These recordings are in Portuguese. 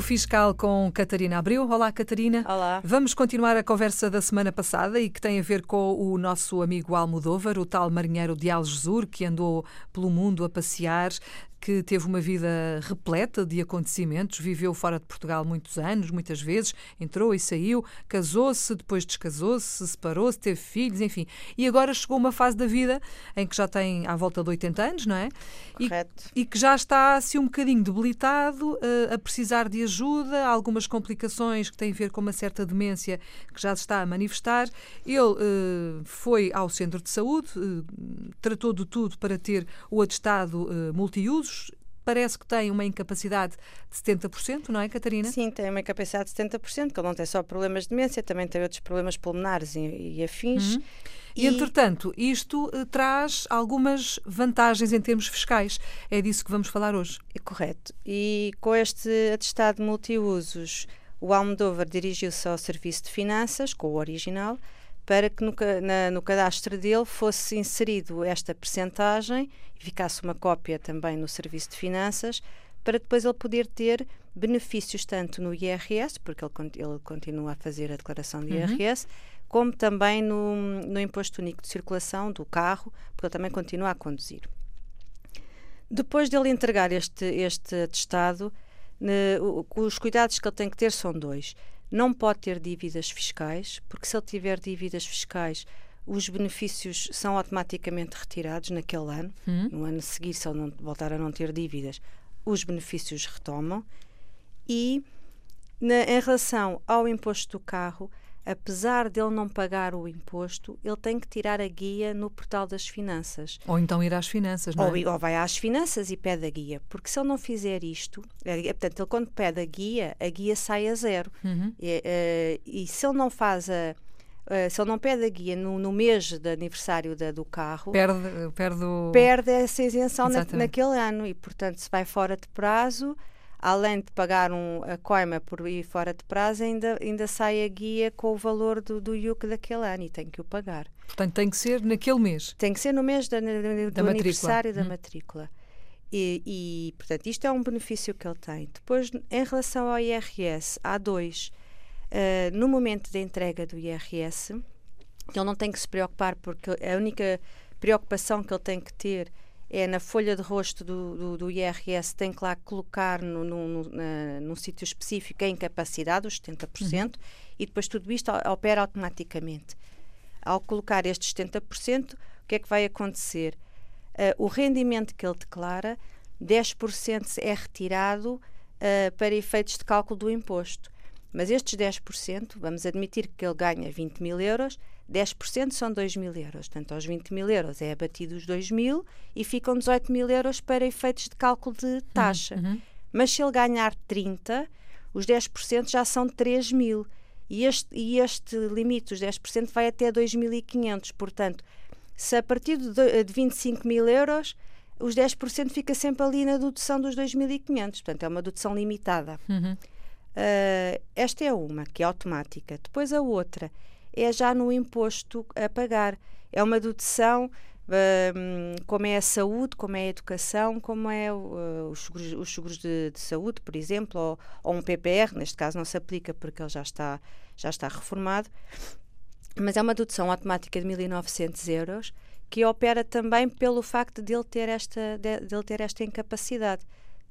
Fiscal com Catarina Abreu. Olá, Catarina. Olá. Vamos continuar a conversa da semana passada e que tem a ver com o nosso amigo Almodóvar, o tal marinheiro de Algesur, que andou pelo mundo a passear, que teve uma vida repleta de acontecimentos, viveu fora de Portugal muitos anos, muitas vezes, entrou e saiu, casou-se, depois descasou-se, separou-se, teve filhos, enfim. E agora chegou uma fase da vida em que já tem à volta de 80 anos, não é? Correto. E, e que já está assim um bocadinho debilitado, uh, a precisar de ajuda, algumas complicações que têm a ver com uma certa demência que já se está a manifestar. Ele uh, foi ao centro de saúde, uh, tratou de tudo para ter o atestado multiuso parece que tem uma incapacidade de 70%, não é, Catarina? Sim, tem uma incapacidade de 70%, que ele não tem só problemas de demência, também tem outros problemas pulmonares e, e afins. Uhum. E, entretanto, isto uh, traz algumas vantagens em termos fiscais. É disso que vamos falar hoje. É correto. E com este atestado multiusos, o Almodóvar dirigiu-se ao Serviço de Finanças, com o original, para que no, na, no cadastro dele fosse inserido esta percentagem e ficasse uma cópia também no Serviço de Finanças, para depois ele poder ter benefícios tanto no IRS, porque ele, ele continua a fazer a declaração de IRS, uhum. como também no, no Imposto Único de Circulação do carro, porque ele também continua a conduzir. Depois dele entregar este, este atestado, ne, os cuidados que ele tem que ter são dois não pode ter dívidas fiscais, porque se ele tiver dívidas fiscais, os benefícios são automaticamente retirados naquele ano. Hum. No ano a seguir, se ele não voltar a não ter dívidas, os benefícios retomam. E na, em relação ao imposto do carro, apesar dele não pagar o imposto, ele tem que tirar a guia no portal das finanças. Ou então ir às finanças, não é? Ou, ou vai às finanças e pede a guia. Porque se ele não fizer isto, é, portanto, ele quando pede a guia, a guia sai a zero. Uhum. E, uh, e se ele não faz a. Uh, se ele não pede a guia no, no mês de aniversário da, do carro, perde, perde, o... perde essa isenção na, naquele ano e, portanto, se vai fora de prazo, além de pagar um, a coima por ir fora de prazo, ainda, ainda sai a guia com o valor do, do IUC daquele ano e tem que o pagar. Portanto, tem que ser naquele mês? Tem que ser no mês da, do da aniversário da hum. matrícula. E, e, portanto, isto é um benefício que ele tem. Depois, em relação ao IRS, há dois. Uh, no momento da entrega do IRS, ele não tem que se preocupar, porque a única preocupação que ele tem que ter é na folha de rosto do, do, do IRS, tem que lá colocar no, no, no, num sítio específico a incapacidade, os 70%, uhum. e depois tudo isto opera automaticamente. Ao colocar estes 70%, o que é que vai acontecer? Uh, o rendimento que ele declara, 10% é retirado uh, para efeitos de cálculo do imposto. Mas estes 10%, vamos admitir que ele ganha 20 mil euros, 10% são 2 mil euros. Portanto, aos 20 mil euros é abatido os 2 mil e ficam 18 mil euros para efeitos de cálculo de taxa. Uhum, uhum. Mas se ele ganhar 30, os 10% já são 3 mil. E este, e este limite, os 10%, vai até 2.500. Portanto, se a partir de, de 25 mil euros, os 10% fica sempre ali na dedução dos 2.500. Portanto, é uma dedução limitada. Uhum. Uh, esta é uma, que é automática. Depois a outra é já no imposto a pagar. É uma dedução, uh, como é a saúde, como é a educação, como é uh, os seguros, os seguros de, de, saúde, por exemplo, ou, ou, um PPR, neste caso não se aplica porque ele já está, já está reformado, mas é uma dedução automática de 1.900 euros que opera também pelo facto de ele ter esta, de, de ele ter esta incapacidade.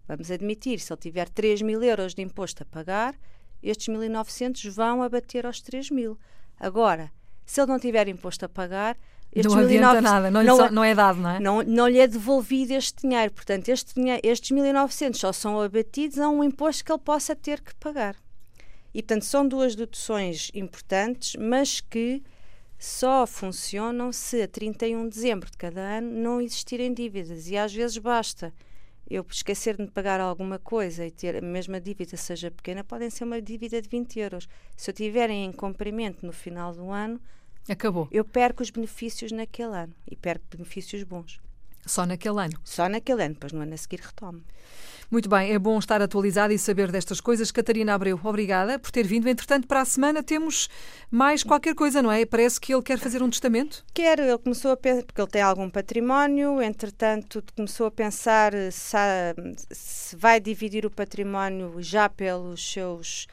Vamos admitir, se ele tiver 3 mil euros de imposto a pagar, estes 1.900 vão abater aos 3 mil. Agora, se ele não tiver imposto a pagar, estes não adianta nada, não, não, só, não, é dado, não é? Não, não lhe é devolvido este dinheiro. Portanto, este dinheiro, estes 1.900 só são abatidos a um imposto que ele possa ter que pagar. E, portanto, são duas deduções importantes, mas que só funcionam se a 31 de dezembro de cada ano não existirem dívidas. E às vezes basta eu esquecer de pagar alguma coisa e ter a mesma dívida seja pequena, podem ser uma dívida de 20 euros. Se eu tiver em cumprimento no final do ano, acabou. Eu perco os benefícios naquele ano e perco benefícios bons. Só naquele ano? Só naquele ano, depois no ano a seguir retomo. Muito bem, é bom estar atualizado e saber destas coisas. Catarina Abreu, obrigada por ter vindo. Entretanto, para a semana temos mais qualquer coisa, não é? Parece que ele quer fazer um testamento? Quer, ele começou a pensar, porque ele tem algum património, entretanto, começou a pensar se, se vai dividir o património já pelos seus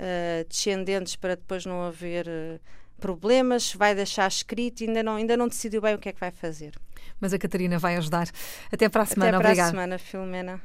uh, descendentes para depois não haver. Uh, problemas, vai deixar escrito, ainda não, ainda não decidiu bem o que é que vai fazer. Mas a Catarina vai ajudar. Até para a semana. Até para Obrigada. a semana, Filomena.